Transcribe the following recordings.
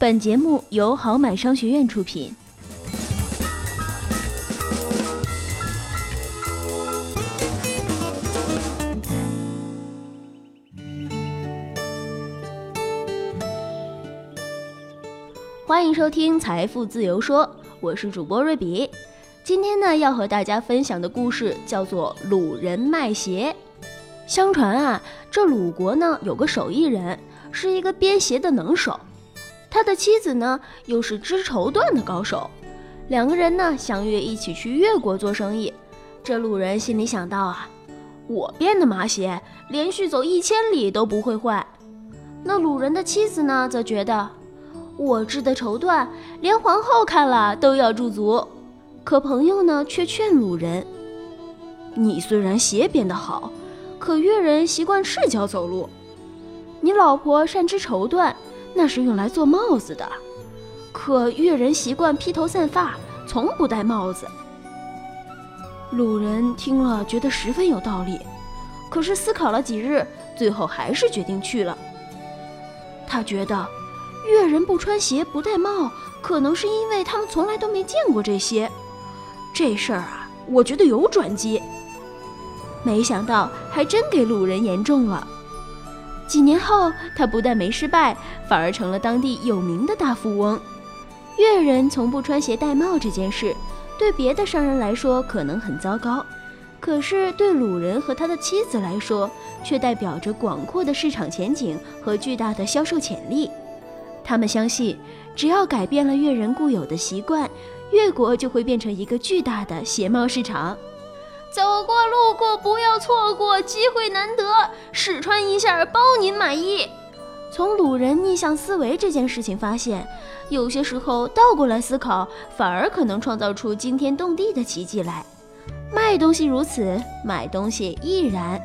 本节目由好买商学院出品。欢迎收听《财富自由说》，我是主播瑞比。今天呢，要和大家分享的故事叫做《鲁人卖鞋》。相传啊，这鲁国呢有个手艺人，是一个编鞋的能手，他的妻子呢又是织绸缎的高手，两个人呢相约一起去越国做生意。这鲁人心里想到啊，我编的麻鞋连续走一千里都不会坏。那鲁人的妻子呢，则觉得。我织的绸缎，连皇后看了都要驻足。可朋友呢，却劝鲁人：“你虽然鞋编得好，可越人习惯赤脚走路。你老婆善织绸缎，那是用来做帽子的。可越人习惯披头散发，从不戴帽子。”鲁人听了，觉得十分有道理。可是思考了几日，最后还是决定去了。他觉得。越人不穿鞋不戴帽，可能是因为他们从来都没见过这些。这事儿啊，我觉得有转机。没想到还真给鲁人言中了。几年后，他不但没失败，反而成了当地有名的大富翁。越人从不穿鞋戴帽这件事，对别的商人来说可能很糟糕，可是对鲁人和他的妻子来说，却代表着广阔的市场前景和巨大的销售潜力。他们相信，只要改变了越人固有的习惯，越国就会变成一个巨大的鞋帽市场。走过路过不要错过，机会难得，试穿一下包您满意。从鲁人逆向思维这件事情发现，有些时候倒过来思考，反而可能创造出惊天动地的奇迹来。卖东西如此，买东西亦然。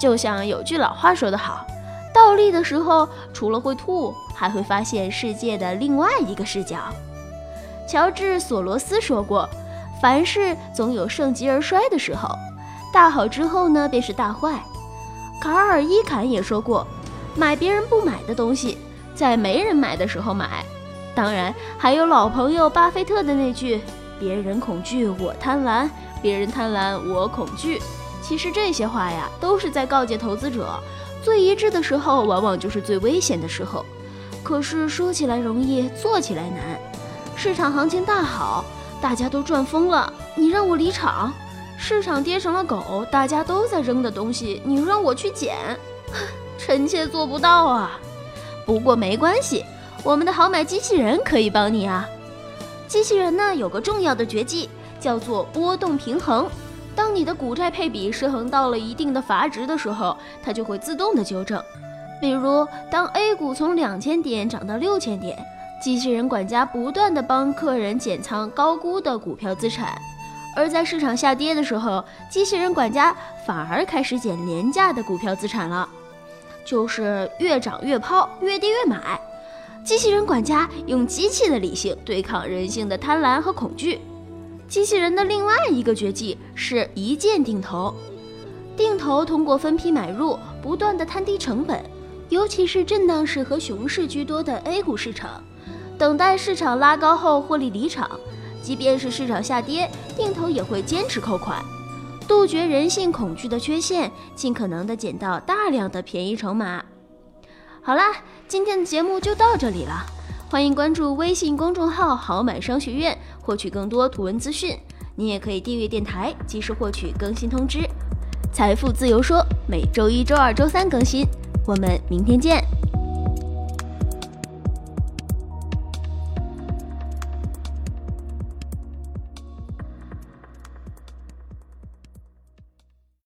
就像有句老话说得好。倒立的时候，除了会吐，还会发现世界的另外一个视角。乔治·索罗斯说过：“凡事总有盛极而衰的时候，大好之后呢，便是大坏。”卡尔·伊坎也说过：“买别人不买的东西，在没人买的时候买。”当然，还有老朋友巴菲特的那句：“别人恐惧，我贪婪；别人贪婪，我恐惧。”其实这些话呀，都是在告诫投资者。最一致的时候，往往就是最危险的时候。可是说起来容易，做起来难。市场行情大好，大家都赚疯了，你让我离场；市场跌成了狗，大家都在扔的东西，你让我去捡，臣妾做不到啊。不过没关系，我们的好买机器人可以帮你啊。机器人呢，有个重要的绝技，叫做波动平衡。当你的股债配比失衡到了一定的阀值的时候，它就会自动的纠正。比如，当 A 股从两千点涨到六千点，机器人管家不断的帮客人减仓高估的股票资产；而在市场下跌的时候，机器人管家反而开始减廉价的股票资产了，就是越涨越抛，越跌越买。机器人管家用机器的理性对抗人性的贪婪和恐惧。机器人的另外一个绝技是一键定投，定投通过分批买入，不断的摊低成本，尤其是震荡市和熊市居多的 A 股市场，等待市场拉高后获利离场。即便是市场下跌，定投也会坚持扣款，杜绝人性恐惧的缺陷，尽可能的捡到大量的便宜筹码。好啦，今天的节目就到这里了，欢迎关注微信公众号“好买商学院”。获取更多图文资讯，你也可以订阅电台，及时获取更新通知。财富自由说每周一、周二、周三更新，我们明天见。